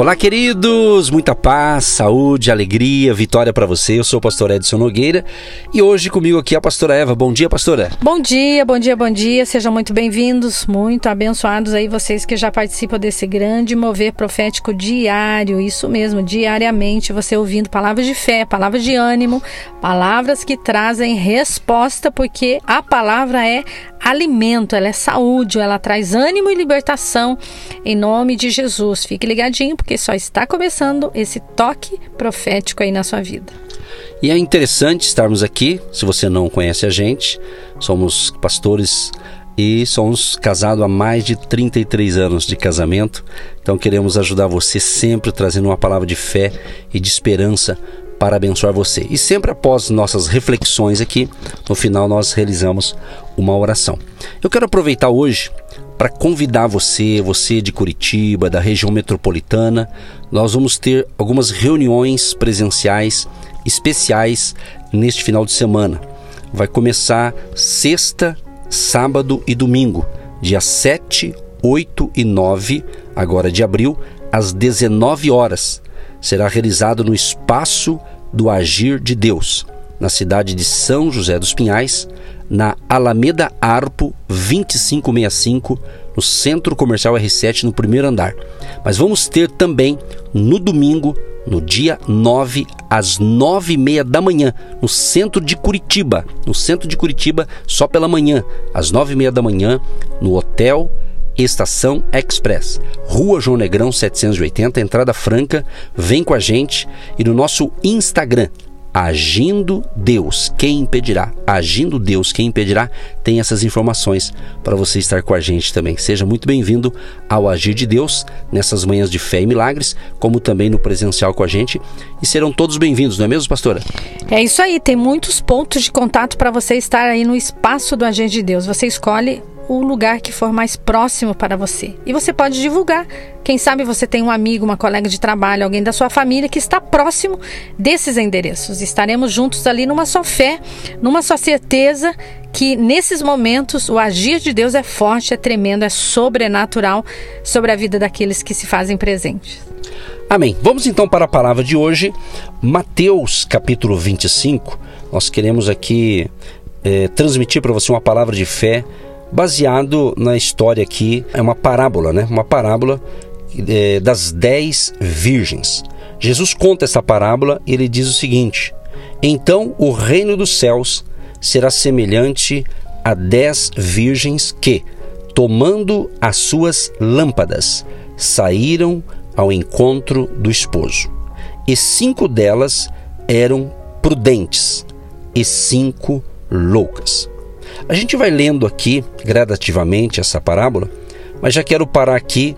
Olá, queridos! Muita paz, saúde, alegria, vitória para você. Eu sou o pastor Edson Nogueira e hoje comigo aqui a pastora Eva. Bom dia, pastora. Bom dia, bom dia, bom dia. Sejam muito bem-vindos, muito abençoados aí vocês que já participam desse grande mover profético diário. Isso mesmo, diariamente você ouvindo palavras de fé, palavras de ânimo, palavras que trazem resposta, porque a palavra é alimento, ela é saúde, ela traz ânimo e libertação em nome de Jesus. Fique ligadinho porque só está começando esse toque profético aí na sua vida. E é interessante estarmos aqui, se você não conhece a gente, somos pastores e somos casados há mais de 33 anos de casamento. Então queremos ajudar você sempre trazendo uma palavra de fé e de esperança para abençoar você. E sempre após nossas reflexões aqui, no final nós realizamos uma oração. Eu quero aproveitar hoje para convidar você, você de Curitiba, da região metropolitana, nós vamos ter algumas reuniões presenciais especiais neste final de semana. Vai começar sexta, sábado e domingo, dia 7, 8 e 9, agora de abril, às 19 horas será realizado no Espaço do Agir de Deus, na cidade de São José dos Pinhais, na Alameda Arpo 2565, no Centro Comercial R7, no primeiro andar. Mas vamos ter também no domingo, no dia 9, às 9 e meia da manhã, no centro de Curitiba. No centro de Curitiba, só pela manhã, às 9 e meia da manhã, no Hotel Estação Express, Rua João Negrão 780, entrada franca. Vem com a gente e no nosso Instagram, Agindo Deus, quem impedirá? Agindo Deus, quem impedirá? Tem essas informações para você estar com a gente também. Seja muito bem-vindo ao Agir de Deus nessas manhãs de fé e milagres, como também no presencial com a gente. E serão todos bem-vindos, não é mesmo, pastora? É isso aí, tem muitos pontos de contato para você estar aí no espaço do Agir de Deus. Você escolhe o lugar que for mais próximo para você. E você pode divulgar. Quem sabe você tem um amigo, uma colega de trabalho, alguém da sua família que está próximo desses endereços. Estaremos juntos ali numa só fé, numa só certeza que nesses momentos o agir de Deus é forte, é tremendo, é sobrenatural sobre a vida daqueles que se fazem presentes. Amém. Vamos então para a palavra de hoje, Mateus capítulo 25. Nós queremos aqui é, transmitir para você uma palavra de fé baseado na história aqui, é uma parábola, né? Uma parábola é, das dez virgens. Jesus conta essa parábola e ele diz o seguinte: Então o reino dos céus será semelhante a dez virgens que, tomando as suas lâmpadas, saíram ao encontro do esposo. E cinco delas eram prudentes e cinco loucas. A gente vai lendo aqui gradativamente essa parábola, mas já quero parar aqui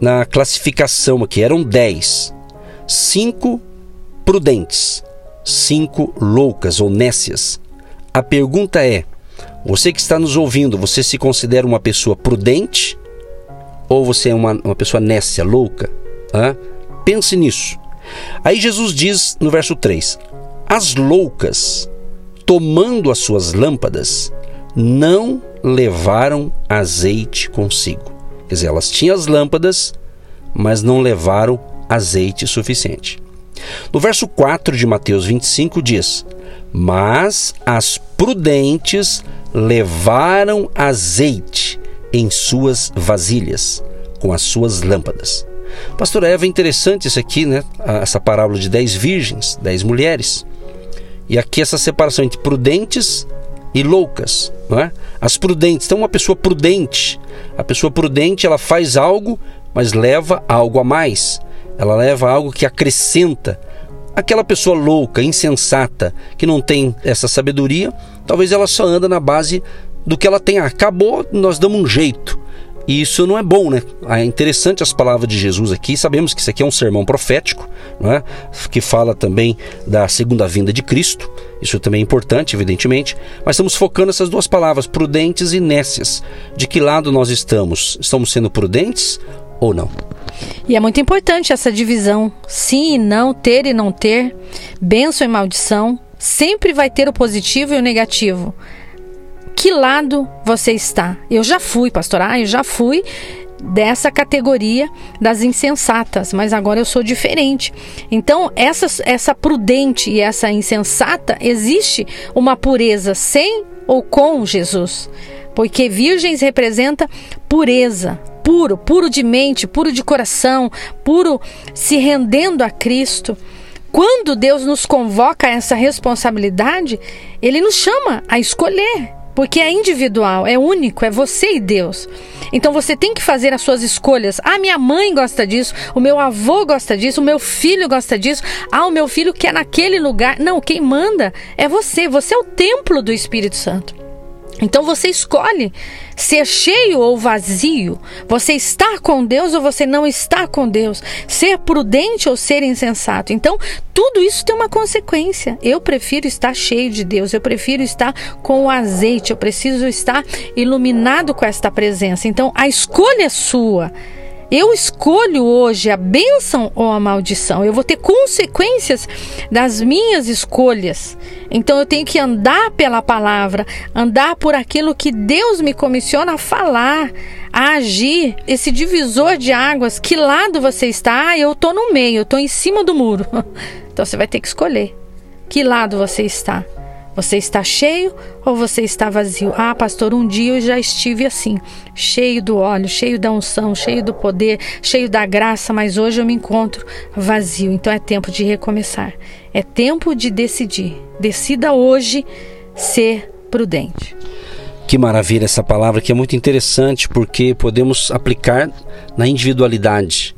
na classificação aqui. Eram dez, cinco prudentes, cinco loucas ou nécias. A pergunta é: você que está nos ouvindo, você se considera uma pessoa prudente ou você é uma, uma pessoa nécia, louca? Hã? Pense nisso. Aí Jesus diz no verso 3: As loucas, tomando as suas lâmpadas, não levaram azeite consigo. Quer dizer, elas tinham as lâmpadas, mas não levaram azeite suficiente. No verso 4 de Mateus 25 diz: Mas as prudentes levaram azeite em suas vasilhas, com as suas lâmpadas. Pastor Eva, é interessante isso aqui, né? Essa parábola de dez virgens, dez mulheres. E aqui essa separação entre prudentes e loucas, não é? As prudentes. Então, uma pessoa prudente, a pessoa prudente, ela faz algo, mas leva algo a mais. Ela leva algo que acrescenta. Aquela pessoa louca, insensata, que não tem essa sabedoria, talvez ela só anda na base do que ela tem. Acabou, nós damos um jeito. E isso não é bom, né? É interessante as palavras de Jesus aqui. Sabemos que isso aqui é um sermão profético, não é? que fala também da segunda vinda de Cristo. Isso também é importante, evidentemente. Mas estamos focando essas duas palavras, prudentes e nécias. De que lado nós estamos? Estamos sendo prudentes ou não? E é muito importante essa divisão: sim e não, ter e não ter, bênção e maldição, sempre vai ter o positivo e o negativo. Que lado você está? Eu já fui, pastor, ah, eu já fui dessa categoria das insensatas, mas agora eu sou diferente. Então, essa, essa prudente e essa insensata, existe uma pureza sem ou com Jesus. Porque virgens representa pureza, puro, puro de mente, puro de coração, puro se rendendo a Cristo. Quando Deus nos convoca a essa responsabilidade, Ele nos chama a escolher, porque é individual, é único, é você e Deus. Então você tem que fazer as suas escolhas. Ah, minha mãe gosta disso, o meu avô gosta disso, o meu filho gosta disso. Ah, o meu filho quer naquele lugar. Não, quem manda é você. Você é o templo do Espírito Santo. Então você escolhe ser cheio ou vazio. Você está com Deus ou você não está com Deus. Ser prudente ou ser insensato. Então, tudo isso tem uma consequência. Eu prefiro estar cheio de Deus. Eu prefiro estar com o azeite. Eu preciso estar iluminado com esta presença. Então, a escolha é sua. Eu escolho hoje a bênção ou a maldição. Eu vou ter consequências das minhas escolhas. Então eu tenho que andar pela palavra, andar por aquilo que Deus me comissiona a falar, a agir. Esse divisor de águas, que lado você está? Ah, eu estou no meio, eu estou em cima do muro. Então você vai ter que escolher. Que lado você está? Você está cheio ou você está vazio? Ah, pastor, um dia eu já estive assim, cheio do óleo, cheio da unção, cheio do poder, cheio da graça, mas hoje eu me encontro vazio. Então é tempo de recomeçar. É tempo de decidir. Decida hoje ser prudente. Que maravilha essa palavra que é muito interessante porque podemos aplicar na individualidade.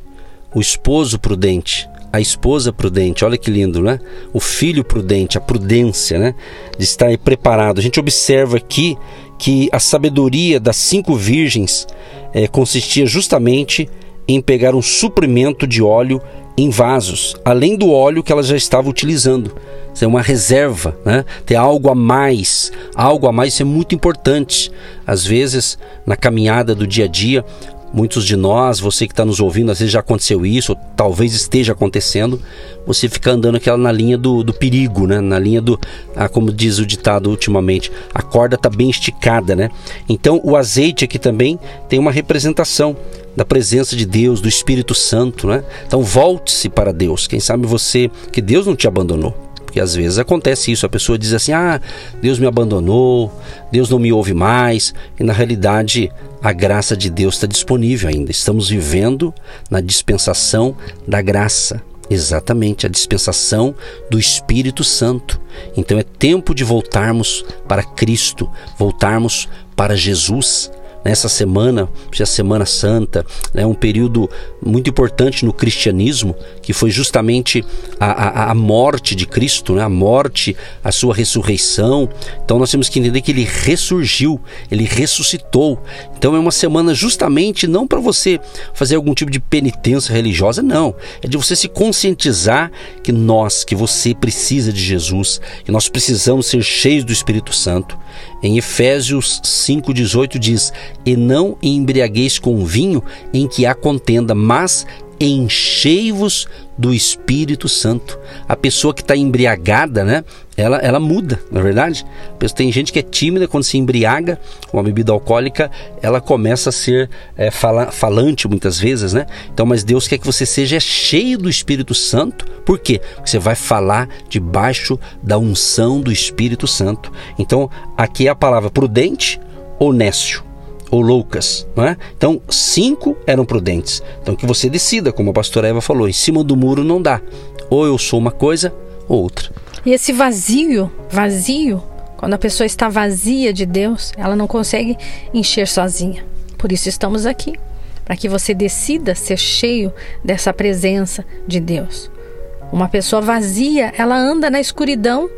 O esposo prudente, a esposa prudente, olha que lindo, né? O filho prudente, a prudência, né? De estar preparado. A gente observa aqui que a sabedoria das cinco virgens é, consistia justamente em pegar um suprimento de óleo em vasos, além do óleo que ela já estava utilizando. Isso é uma reserva, né? Ter algo a mais, algo a mais, é muito importante. Às vezes, na caminhada do dia a dia, Muitos de nós, você que está nos ouvindo, às vezes já aconteceu isso, ou talvez esteja acontecendo, você fica andando aquela na linha do, do perigo, né? na linha do, ah, como diz o ditado ultimamente, a corda está bem esticada. Né? Então o azeite aqui também tem uma representação da presença de Deus, do Espírito Santo. Né? Então volte-se para Deus. Quem sabe você, que Deus não te abandonou. Porque às vezes acontece isso, a pessoa diz assim: "Ah, Deus me abandonou, Deus não me ouve mais", e na realidade a graça de Deus está disponível ainda. Estamos vivendo na dispensação da graça. Exatamente, a dispensação do Espírito Santo. Então é tempo de voltarmos para Cristo, voltarmos para Jesus nessa semana, a Semana Santa, né, um período muito importante no cristianismo, que foi justamente a, a, a morte de Cristo, né? a morte, a sua ressurreição. Então nós temos que entender que ele ressurgiu, ele ressuscitou. Então é uma semana justamente não para você fazer algum tipo de penitência religiosa, não. É de você se conscientizar que nós, que você precisa de Jesus, que nós precisamos ser cheios do Espírito Santo. Em Efésios 5,18 diz: E não embriagueis com vinho em que há contenda, mas enchei-vos do Espírito Santo. A pessoa que está embriagada, né? Ela, ela muda, na é verdade. Tem gente que é tímida quando se embriaga com a bebida alcoólica, ela começa a ser é, fala, falante muitas vezes, né? Então, mas Deus quer que você seja cheio do Espírito Santo. Por quê? Porque você vai falar debaixo da unção do Espírito Santo. Então, aqui é a palavra prudente ou nécio ou loucas, não é? Então, cinco eram prudentes. Então, que você decida, como a pastora Eva falou, em cima do muro não dá. Ou eu sou uma coisa ou outra. E esse vazio, vazio, quando a pessoa está vazia de Deus, ela não consegue encher sozinha. Por isso estamos aqui, para que você decida ser cheio dessa presença de Deus. Uma pessoa vazia, ela anda na escuridão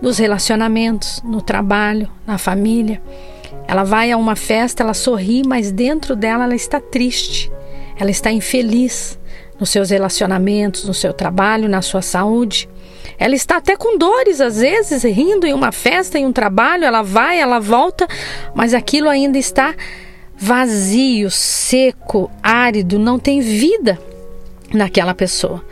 dos relacionamentos, no trabalho, na família. Ela vai a uma festa, ela sorri, mas dentro dela ela está triste. Ela está infeliz nos seus relacionamentos, no seu trabalho, na sua saúde. Ela está até com dores, às vezes, rindo em uma festa, em um trabalho. Ela vai, ela volta, mas aquilo ainda está vazio, seco, árido, não tem vida naquela pessoa.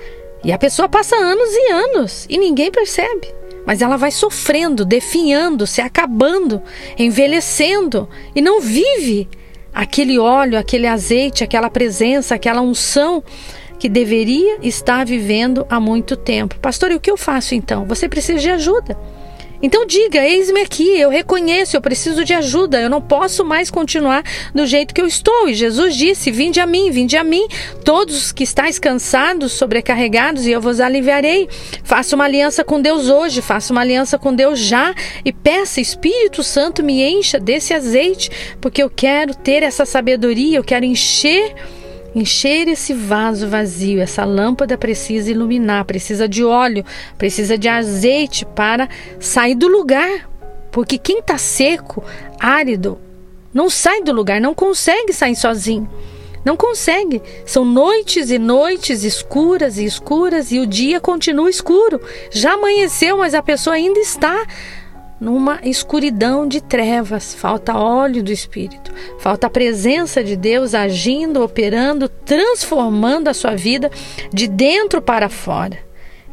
E a pessoa passa anos e anos e ninguém percebe. mas ela vai sofrendo, definhando, se acabando, envelhecendo e não vive aquele óleo, aquele azeite, aquela presença, aquela unção que deveria estar vivendo há muito tempo. Pastor, e o que eu faço então? Você precisa de ajuda. Então diga: eis-me aqui, eu reconheço, eu preciso de ajuda, eu não posso mais continuar do jeito que eu estou. E Jesus disse: Vinde a mim, vinde a mim, todos os que estáis cansados, sobrecarregados, e eu vos aliviarei. Faça uma aliança com Deus hoje, faça uma aliança com Deus já e peça: Espírito Santo, me encha desse azeite, porque eu quero ter essa sabedoria, eu quero encher encher esse vaso vazio. Essa lâmpada precisa iluminar, precisa de óleo, precisa de azeite para sair do lugar. Porque quem está seco, árido, não sai do lugar, não consegue sair sozinho. Não consegue. São noites e noites escuras e escuras e o dia continua escuro. Já amanheceu, mas a pessoa ainda está numa escuridão de trevas, falta óleo do Espírito, falta a presença de Deus agindo, operando, transformando a sua vida de dentro para fora.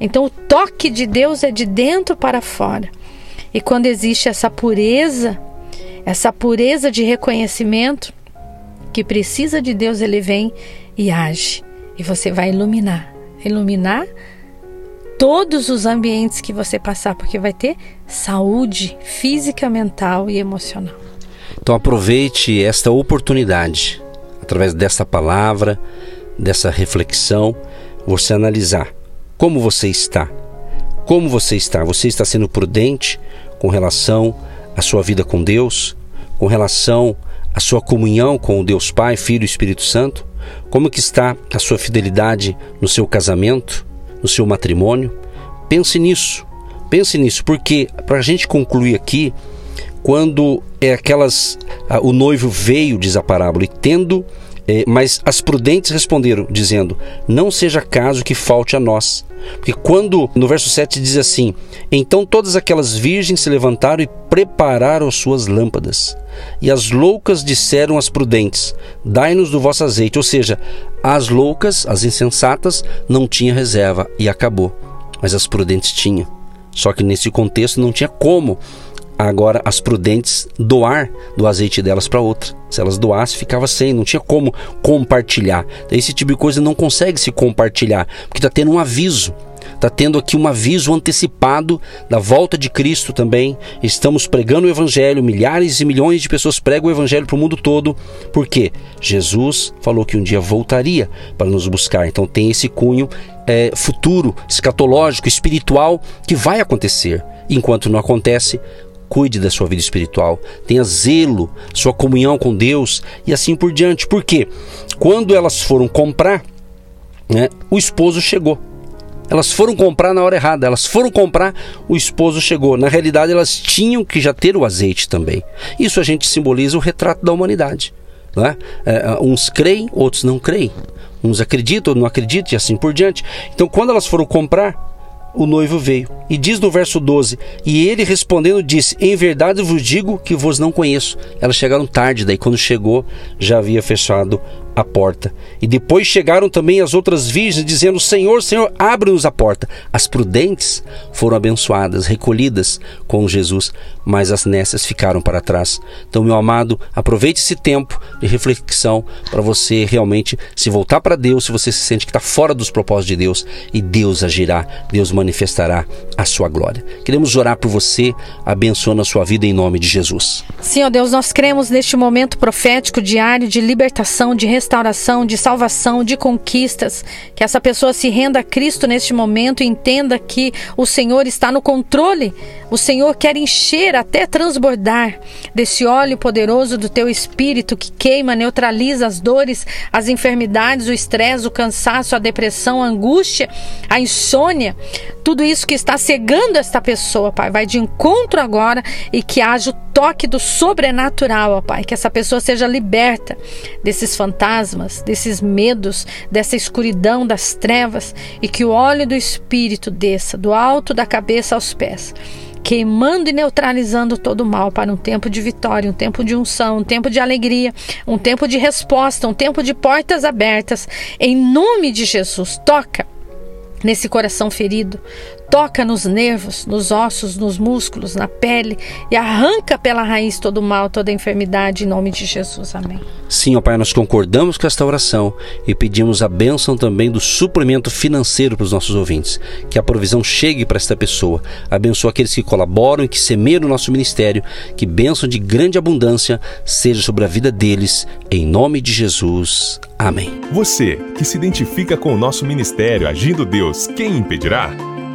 Então, o toque de Deus é de dentro para fora. E quando existe essa pureza, essa pureza de reconhecimento que precisa de Deus, ele vem e age. E você vai iluminar iluminar todos os ambientes que você passar, porque vai ter saúde física, mental e emocional. Então aproveite esta oportunidade, através desta palavra, dessa reflexão, você analisar como você está. Como você está? Você está sendo prudente com relação à sua vida com Deus, com relação à sua comunhão com o Deus Pai, Filho e Espírito Santo? Como que está a sua fidelidade no seu casamento? No seu matrimônio. Pense nisso, pense nisso, porque para a gente concluir aqui, quando é aquelas, o noivo veio, diz a parábola, e tendo, é, mas as prudentes responderam, dizendo: Não seja caso que falte a nós. Porque quando no verso 7 diz assim: Então todas aquelas virgens se levantaram e prepararam suas lâmpadas. E as loucas disseram às prudentes: Dai-nos do vosso azeite. Ou seja, as loucas, as insensatas, não tinham reserva e acabou. Mas as prudentes tinham. Só que nesse contexto não tinha como agora as prudentes doar do azeite delas para outra. Se elas doassem, ficava sem, não tinha como compartilhar. Esse tipo de coisa não consegue se compartilhar, porque está tendo um aviso. Está tendo aqui um aviso antecipado da volta de Cristo também. Estamos pregando o Evangelho, milhares e milhões de pessoas pregam o Evangelho para o mundo todo, porque Jesus falou que um dia voltaria para nos buscar. Então tem esse cunho é, futuro, escatológico, espiritual que vai acontecer. Enquanto não acontece, cuide da sua vida espiritual, tenha zelo, sua comunhão com Deus e assim por diante. Porque quando elas foram comprar, né, o esposo chegou. Elas foram comprar na hora errada, elas foram comprar, o esposo chegou. Na realidade, elas tinham que já ter o azeite também. Isso a gente simboliza o retrato da humanidade. Né? É, uns creem, outros não creem. Uns acreditam, outros não acreditam e assim por diante. Então, quando elas foram comprar, o noivo veio. E diz no verso 12: E ele respondendo disse: Em verdade vos digo que vos não conheço. Elas chegaram tarde, daí quando chegou já havia fechado a porta. E depois chegaram também as outras virgens, dizendo: Senhor, Senhor, abre-nos a porta. As prudentes foram abençoadas, recolhidas com Jesus, mas as nécias ficaram para trás. Então, meu amado, aproveite esse tempo de reflexão para você realmente se voltar para Deus, se você se sente que está fora dos propósitos de Deus, e Deus agirá, Deus manifestará a sua glória. Queremos orar por você, abençoando a sua vida em nome de Jesus. Ó Deus, nós cremos neste momento profético diário de libertação, de restauração restauração, de salvação, de conquistas. Que essa pessoa se renda a Cristo neste momento e entenda que o Senhor está no controle. O Senhor quer encher até transbordar desse óleo poderoso do teu espírito que queima, neutraliza as dores, as enfermidades, o estresse, o cansaço, a depressão, a angústia, a insônia. Tudo isso que está cegando esta pessoa, Pai, vai de encontro agora e que haja o toque do sobrenatural, ó Pai, que essa pessoa seja liberta desses fantasmas, desses medos, dessa escuridão das trevas e que o óleo do Espírito desça do alto da cabeça aos pés queimando e neutralizando todo o mal para um tempo de vitória, um tempo de unção, um tempo de alegria, um tempo de resposta, um tempo de portas abertas. Em nome de Jesus, toca nesse coração ferido, toca nos nervos, nos ossos, nos músculos, na pele e arranca pela raiz todo o mal, toda a enfermidade, em nome de Jesus. Amém. Sim, ó Pai, nós concordamos com esta oração e pedimos a bênção também do suplemento financeiro para os nossos ouvintes. Que a provisão chegue para esta pessoa. Abençoa aqueles que colaboram e que semeiam no nosso ministério. Que bênção de grande abundância seja sobre a vida deles. Em nome de Jesus. Amém. Você que se identifica com o nosso ministério Agindo Deus, quem impedirá?